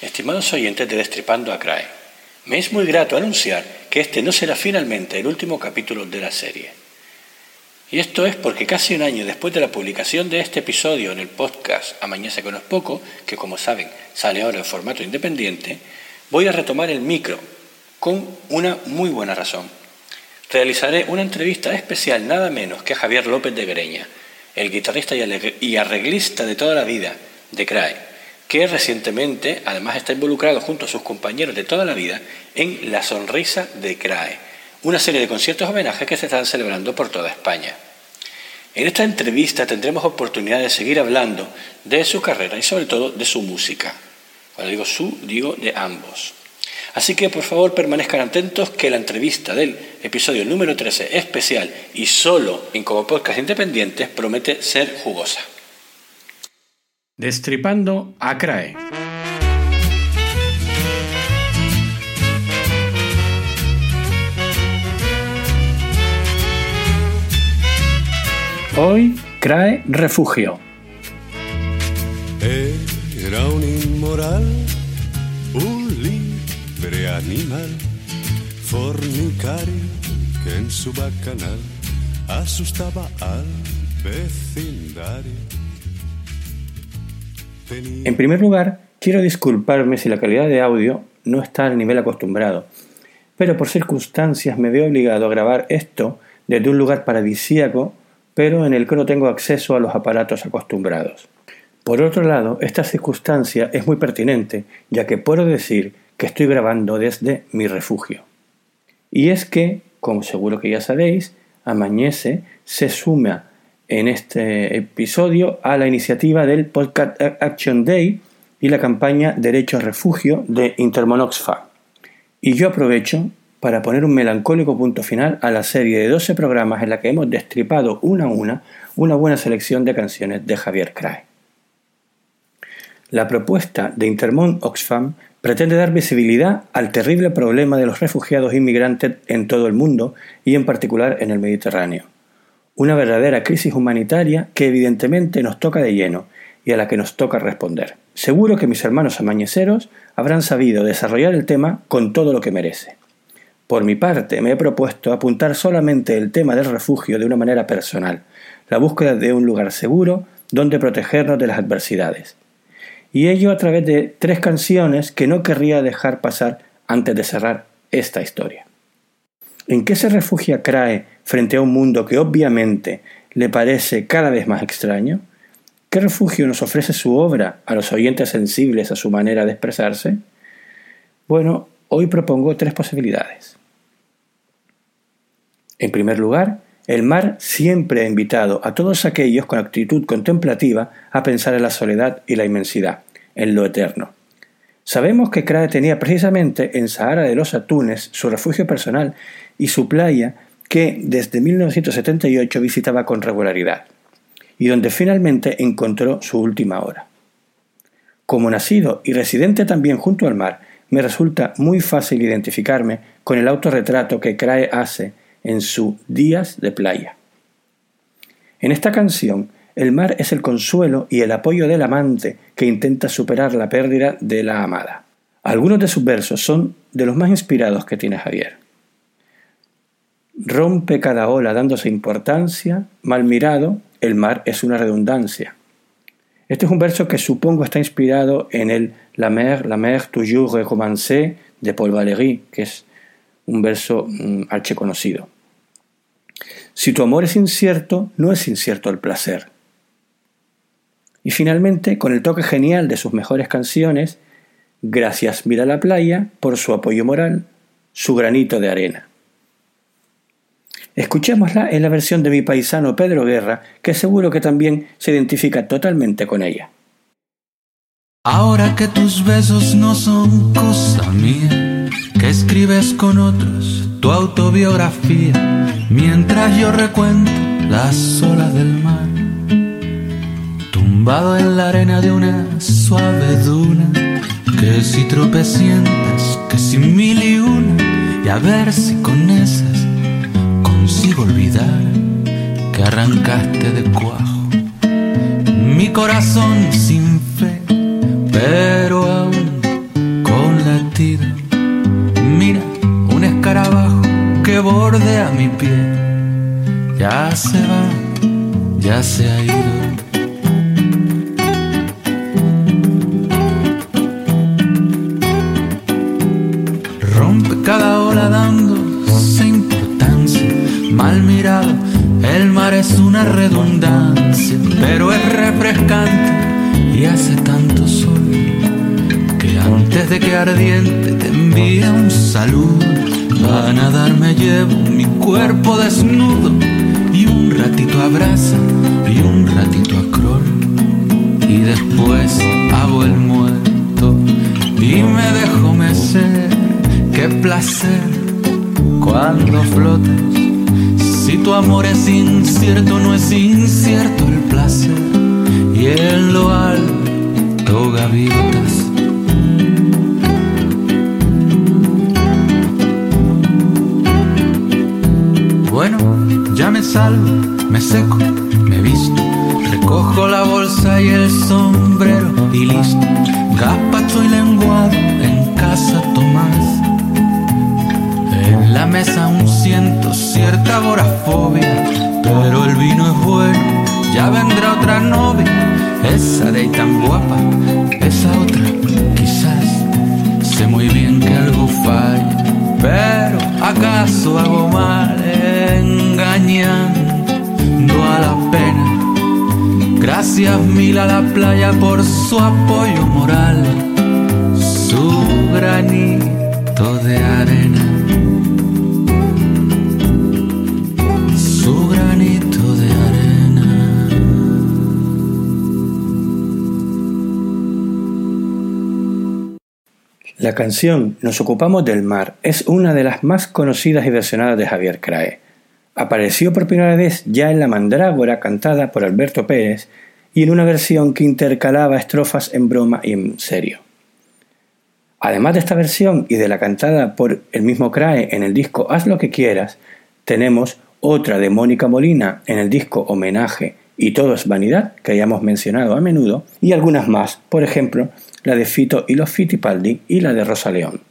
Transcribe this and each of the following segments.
Estimados oyentes de Destripando a CRAE, me es muy grato anunciar que este no será finalmente el último capítulo de la serie. Y esto es porque casi un año después de la publicación de este episodio en el podcast Amañece con es poco, que como saben sale ahora en formato independiente, voy a retomar el micro con una muy buena razón. Realizaré una entrevista especial nada menos que a Javier López de Greña, el guitarrista y arreglista de toda la vida de CRAE, que recientemente además está involucrado junto a sus compañeros de toda la vida en La Sonrisa de CRAE una serie de conciertos homenajes que se están celebrando por toda España. En esta entrevista tendremos oportunidad de seguir hablando de su carrera y sobre todo de su música. Cuando digo su, digo de ambos. Así que por favor permanezcan atentos que la entrevista del episodio número 13 especial y solo en como podcast independientes promete ser jugosa. Destripando a CRAE. Hoy CRAE Refugio. Era un inmoral, un libre animal, fornicario que en su bacanal asustaba al vecindario. En primer lugar, quiero disculparme si la calidad de audio no está al nivel acostumbrado, pero por circunstancias me veo obligado a grabar esto desde un lugar paradisíaco pero en el que no tengo acceso a los aparatos acostumbrados. Por otro lado, esta circunstancia es muy pertinente, ya que puedo decir que estoy grabando desde mi refugio. Y es que, como seguro que ya sabéis, Amañece se suma en este episodio a la iniciativa del Podcast Action Day y la campaña Derecho a Refugio de Intermonoxfa. Y yo aprovecho para poner un melancólico punto final a la serie de 12 programas en la que hemos destripado una a una una buena selección de canciones de Javier Crae. La propuesta de Intermont Oxfam pretende dar visibilidad al terrible problema de los refugiados inmigrantes en todo el mundo y en particular en el Mediterráneo. Una verdadera crisis humanitaria que evidentemente nos toca de lleno y a la que nos toca responder. Seguro que mis hermanos amañeceros habrán sabido desarrollar el tema con todo lo que merece. Por mi parte, me he propuesto apuntar solamente el tema del refugio de una manera personal, la búsqueda de un lugar seguro donde protegernos de las adversidades. Y ello a través de tres canciones que no querría dejar pasar antes de cerrar esta historia. ¿En qué se refugia Crae frente a un mundo que obviamente le parece cada vez más extraño? ¿Qué refugio nos ofrece su obra a los oyentes sensibles a su manera de expresarse? Bueno, hoy propongo tres posibilidades. En primer lugar, el mar siempre ha invitado a todos aquellos con actitud contemplativa a pensar en la soledad y la inmensidad, en lo eterno. Sabemos que Crae tenía precisamente en Sahara de los Atunes su refugio personal y su playa que desde 1978 visitaba con regularidad, y donde finalmente encontró su última hora. Como nacido y residente también junto al mar, me resulta muy fácil identificarme con el autorretrato que Crae hace en su Días de Playa. En esta canción, el mar es el consuelo y el apoyo del amante que intenta superar la pérdida de la amada. Algunos de sus versos son de los más inspirados que tiene Javier. Rompe cada ola dándose importancia, mal mirado, el mar es una redundancia. Este es un verso que supongo está inspirado en el La mer, la mer toujours recommencé de Paul Valéry, que es un verso mm, archiconocido. Si tu amor es incierto, no es incierto el placer. Y finalmente, con el toque genial de sus mejores canciones, gracias Mira la playa por su apoyo moral, su granito de arena. Escuchémosla en la versión de mi paisano Pedro Guerra, que seguro que también se identifica totalmente con ella. Ahora que tus besos no son cosa mía, que escribes con otros tu autobiografía, mientras yo recuento las olas del mar, tumbado en la arena de una suave duna, que si tropecientas, que si mil y una, y a ver si con esas consigo olvidar que arrancaste de cuajo mi corazón sin fe pero aún con latido. Mira, un escarabajo que bordea mi pie, ya se va, ya se ha ido. El mar es una redundancia, pero es refrescante y hace tanto sol que antes de que ardiente te envíe un saludo. A nadar me llevo mi cuerpo desnudo y un ratito abraza y un ratito acrol y después hago el muerto y me dejo mecer. Qué placer cuando flotas. Tu amor es incierto, no es incierto el placer y en lo alto gaviotas. Bueno, ya me salvo, me seco, me visto, recojo la bolsa y el sombrero y listo. Gazpacho y lenguado en casa Tomás. La mesa aún siento cierta agorafobia, pero el vino es bueno, ya vendrá otra novia esa de ahí tan guapa, esa otra, quizás. Sé muy bien que algo falla, pero acaso hago mal engañando a la pena. Gracias mil a la playa por su apoyo moral, su granito La canción Nos ocupamos del mar es una de las más conocidas y versionadas de Javier Crae. Apareció por primera vez ya en La Mandrágora cantada por Alberto Pérez y en una versión que intercalaba estrofas en broma y en serio. Además de esta versión y de la cantada por el mismo Crae en el disco Haz lo que quieras, tenemos otra de Mónica Molina en el disco Homenaje y Todo es Vanidad, que hayamos mencionado a menudo, y algunas más, por ejemplo, la de Fito y los Fittipaldi y la de Rosa León.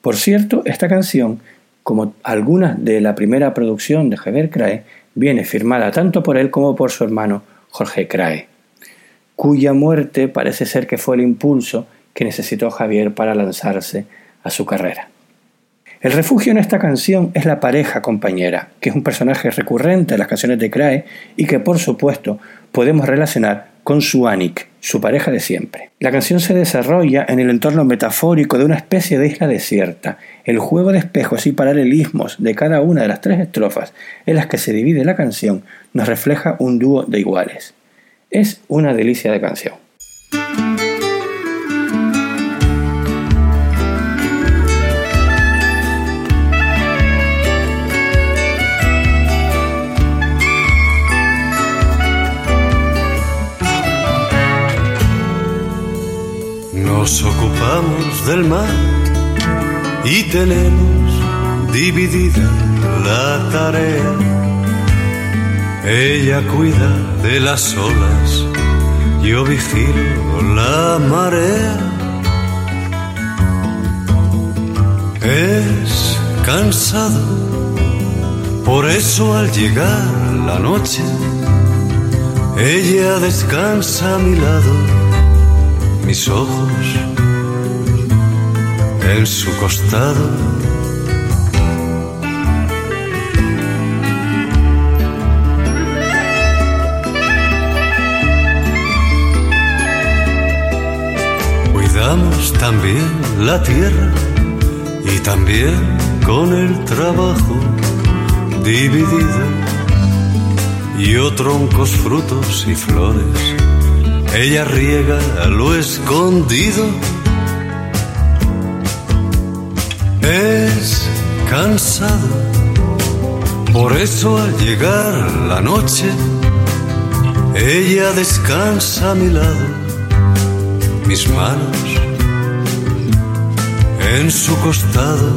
Por cierto, esta canción, como algunas de la primera producción de Javier Crae, viene firmada tanto por él como por su hermano Jorge Crae, cuya muerte parece ser que fue el impulso que necesitó Javier para lanzarse a su carrera. El refugio en esta canción es la pareja compañera, que es un personaje recurrente en las canciones de Crae y que por supuesto podemos relacionar con su Anik, su pareja de siempre. La canción se desarrolla en el entorno metafórico de una especie de isla desierta. El juego de espejos y paralelismos de cada una de las tres estrofas en las que se divide la canción nos refleja un dúo de iguales. Es una delicia de canción. Del mar y tenemos dividida la tarea. Ella cuida de las olas, yo vigilo la marea. Es cansado, por eso al llegar la noche, ella descansa a mi lado mis ojos en su costado. Cuidamos también la tierra y también con el trabajo dividido y troncos, frutos y flores ella riega lo escondido. Es cansado, por eso al llegar la noche, ella descansa a mi lado, mis manos en su costado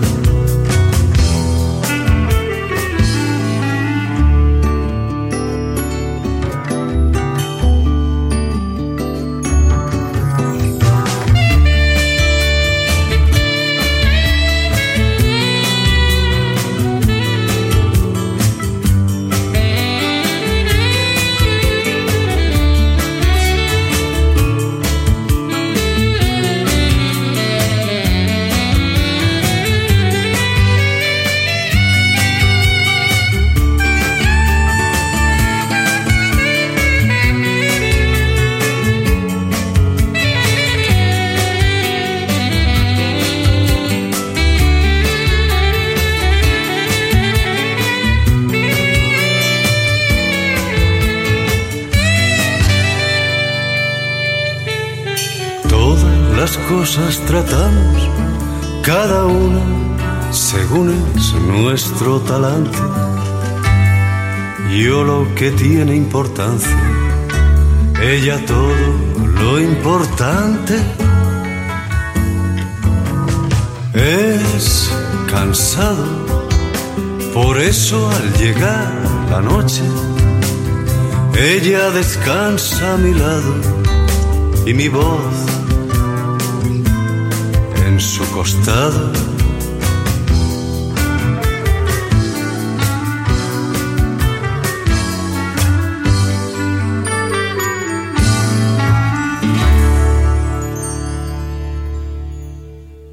tratamos, cada uno según es nuestro talante. Yo lo que tiene importancia, ella todo lo importante. Es cansado, por eso al llegar la noche, ella descansa a mi lado y mi voz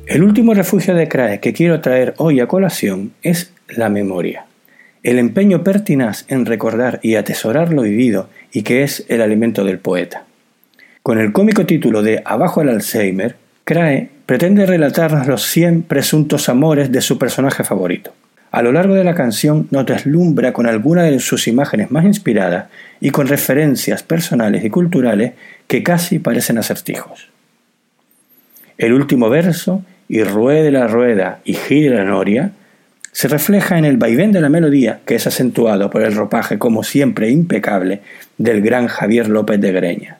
El último refugio de Crae que quiero traer hoy a colación es la memoria. El empeño pertinaz en recordar y atesorar lo vivido y que es el alimento del poeta. Con el cómico título de Abajo el Alzheimer, Crae pretende relatarnos los 100 presuntos amores de su personaje favorito. A lo largo de la canción nos deslumbra con alguna de sus imágenes más inspiradas y con referencias personales y culturales que casi parecen acertijos. El último verso, y ruede la rueda y gire la noria, se refleja en el vaivén de la melodía que es acentuado por el ropaje como siempre impecable del gran Javier López de Greña.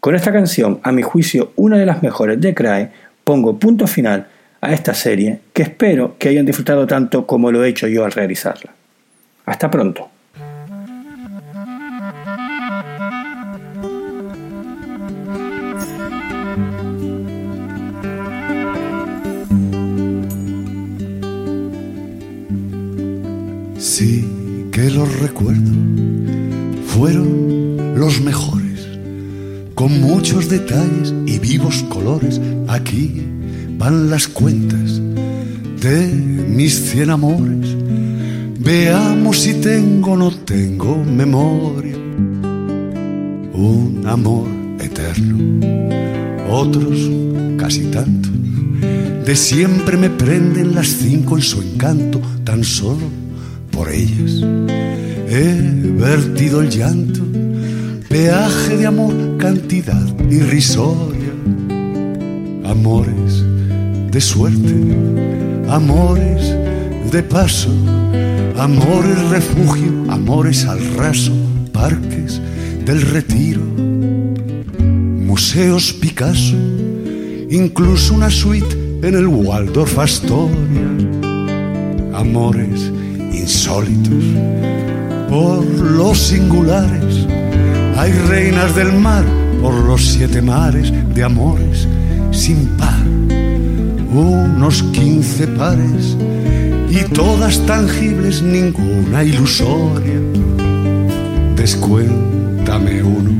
Con esta canción, a mi juicio una de las mejores de Crae, pongo punto final a esta serie que espero que hayan disfrutado tanto como lo he hecho yo al realizarla. Hasta pronto. Con muchos detalles y vivos colores. Aquí van las cuentas de mis cien amores. Veamos si tengo o no tengo memoria. Un amor eterno, otros casi tanto. De siempre me prenden las cinco en su encanto, tan solo por ellas he vertido el llanto peaje de amor, cantidad irrisoria, amores de suerte, amores de paso, amores refugio, amores al raso, parques del retiro, museos Picasso, incluso una suite en el Waldorf Astoria, amores insólitos por los singulares hay reinas del mar por los siete mares de amores sin par, unos quince pares y todas tangibles, ninguna ilusoria. Descuéntame uno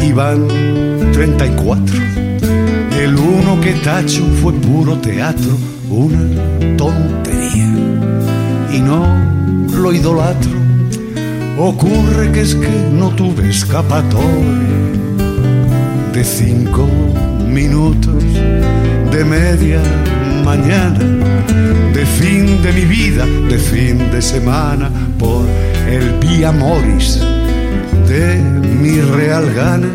y van treinta y cuatro. El uno que tacho fue puro teatro, una tontería y no lo idolatro Ocurre que es que no tuve escapatoria de cinco minutos de media mañana, de fin de mi vida, de fin de semana, por el Vía Moris de mi real gana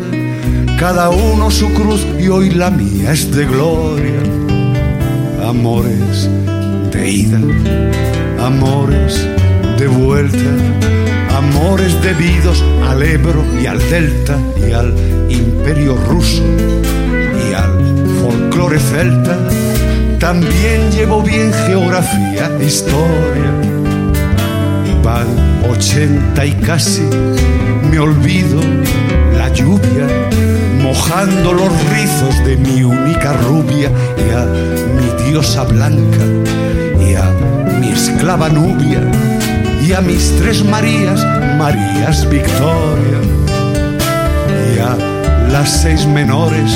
cada uno su cruz y hoy la mía es de gloria. Amores de ida, amores de vuelta, amores debidos al Ebro y al Delta y al imperio ruso y al folclore celta. También llevo bien geografía, historia. Van ochenta y casi me olvido la lluvia mojando los rizos de mi única rubia y a mi diosa blanca y a mi esclava nubia y a mis tres Marías, Marías Victoria y a las seis menores,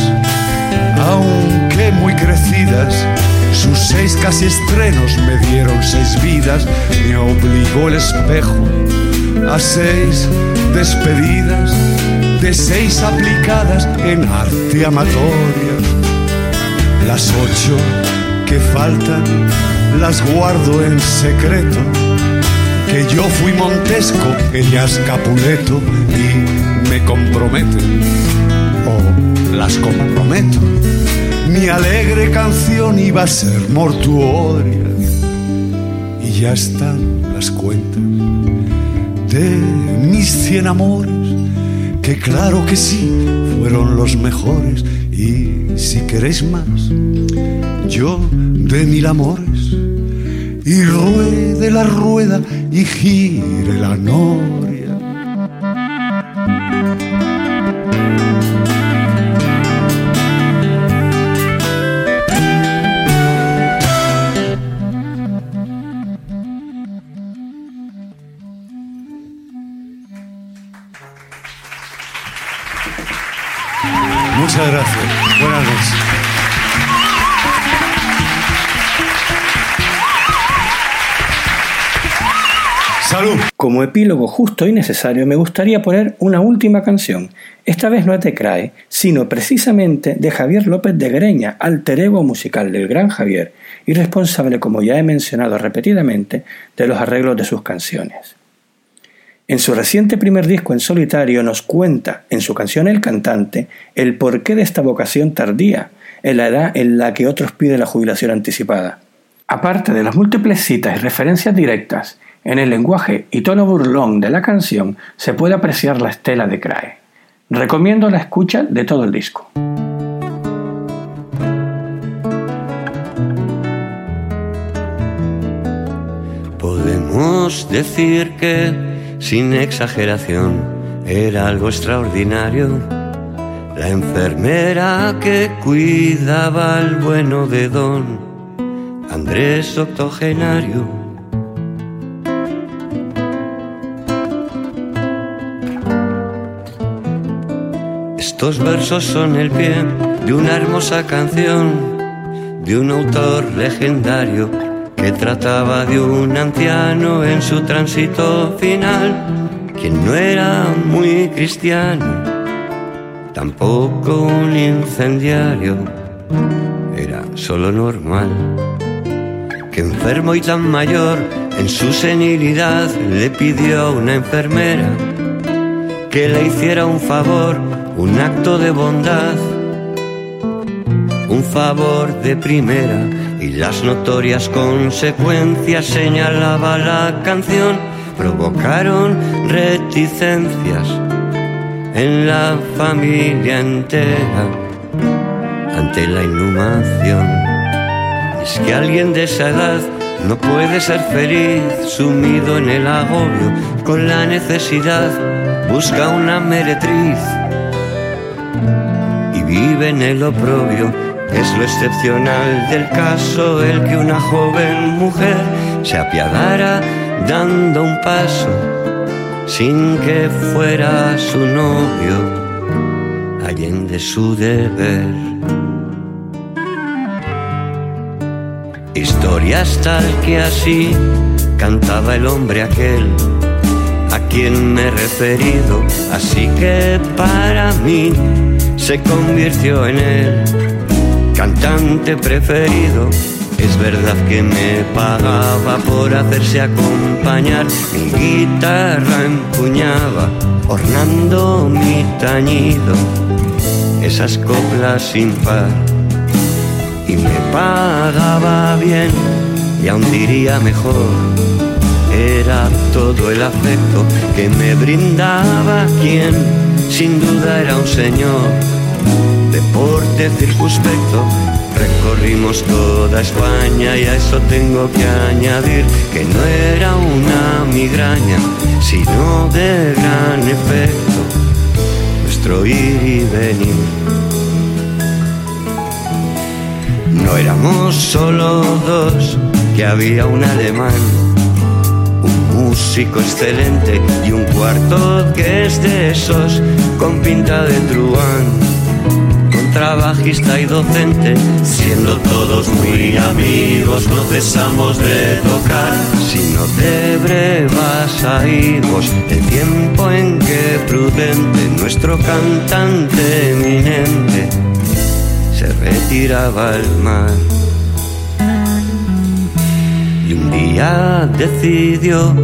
aunque muy crecidas, sus seis casi estrenos me dieron seis vidas, me obligó el espejo a seis despedidas de seis aplicadas en arte amatoria. Las ocho que faltan las guardo en secreto, que yo fui Montesco, ellas Capuleto y me comprometen, o las comprometo. Mi alegre canción iba a ser mortuoria. Y ya están las cuentas de mis cien amores que claro que sí, fueron los mejores. Y si queréis más, yo de mil amores y ruede la rueda y gire la noria. Muchas gracias. Buenas noches. Como epílogo justo y necesario, me gustaría poner una última canción. Esta vez no es de CRAE, sino precisamente de Javier López de Greña, alter ego musical del gran Javier y responsable, como ya he mencionado repetidamente, de los arreglos de sus canciones. En su reciente primer disco en solitario nos cuenta, en su canción El cantante, el porqué de esta vocación tardía, en la edad en la que otros piden la jubilación anticipada. Aparte de las múltiples citas y referencias directas, en el lenguaje y tono burlón de la canción se puede apreciar la estela de Crae. Recomiendo la escucha de todo el disco. Podemos decir que, sin exageración, era algo extraordinario. La enfermera que cuidaba al bueno de don Andrés octogenario Estos versos son el pie de una hermosa canción de un autor legendario que trataba de un anciano en su tránsito final, quien no era muy cristiano, tampoco un incendiario, era solo normal. Que enfermo y tan mayor, en su senilidad le pidió a una enfermera que le hiciera un favor un acto de bondad, un favor de primera y las notorias consecuencias señalaba la canción, provocaron reticencias en la familia entera ante la inhumación. Es que alguien de esa edad no puede ser feliz, sumido en el agobio, con la necesidad, busca una meretriz vive en el oprobio. Es lo excepcional del caso el que una joven mujer se apiadara dando un paso sin que fuera su novio, allende su deber. Historias tal que así cantaba el hombre aquel a quien me he referido, así que para mí se convirtió en el cantante preferido. Es verdad que me pagaba por hacerse acompañar, mi guitarra empuñaba, ornando mi tañido. esas coplas sin par. Y me pagaba bien y aún diría mejor. Era todo el afecto que me brindaba quien sin duda era un señor. Deporte circunspecto Recorrimos toda España y a eso tengo que añadir que no era una migraña, sino de gran efecto, nuestro ir y venir. No éramos solo dos, que había un alemán, músico excelente y un cuarto que es de esos con pinta de truán trabajista y docente, siendo todos muy amigos, no cesamos de tocar, sino de brevas aigos, el tiempo en que prudente nuestro cantante eminente se retiraba al mar. Un día decidió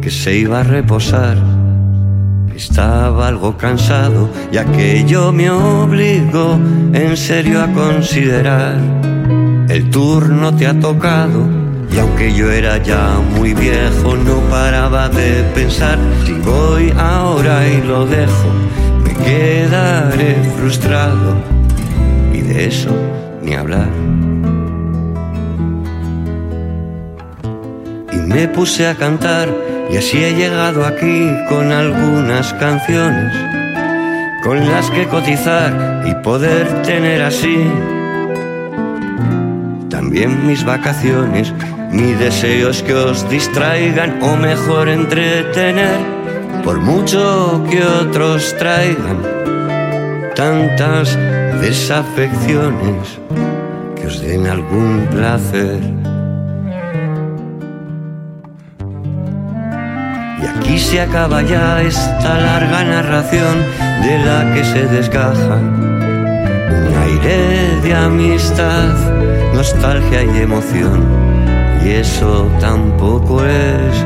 que se iba a reposar estaba algo cansado y aquello me obligó en serio a considerar. El turno te ha tocado y aunque yo era ya muy viejo no paraba de pensar si voy ahora y lo dejo me quedaré frustrado y de eso ni hablar. Me puse a cantar y así he llegado aquí con algunas canciones con las que cotizar y poder tener así también mis vacaciones. Mi deseo es que os distraigan o mejor entretener, por mucho que otros traigan tantas desafecciones que os den algún placer. Y se acaba ya esta larga narración de la que se desgaja un aire de amistad, nostalgia y emoción. Y eso tampoco es